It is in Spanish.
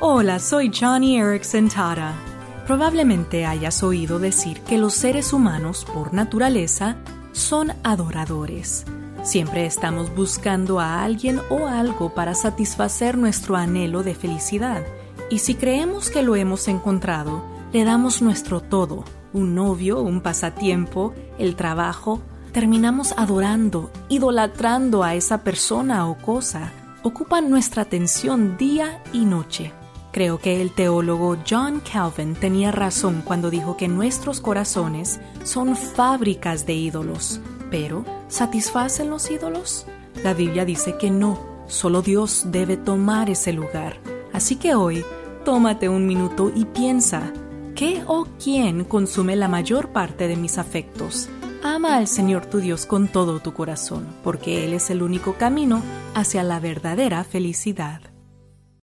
Hola, soy Johnny Erickson Tara. Probablemente hayas oído decir que los seres humanos, por naturaleza, son adoradores. Siempre estamos buscando a alguien o algo para satisfacer nuestro anhelo de felicidad. Y si creemos que lo hemos encontrado, le damos nuestro todo, un novio, un pasatiempo, el trabajo, terminamos adorando, idolatrando a esa persona o cosa. Ocupan nuestra atención día y noche. Creo que el teólogo John Calvin tenía razón cuando dijo que nuestros corazones son fábricas de ídolos. Pero, ¿satisfacen los ídolos? La Biblia dice que no, solo Dios debe tomar ese lugar. Así que hoy, tómate un minuto y piensa, ¿qué o quién consume la mayor parte de mis afectos? Ama al Señor tu Dios con todo tu corazón, porque Él es el único camino hacia la verdadera felicidad.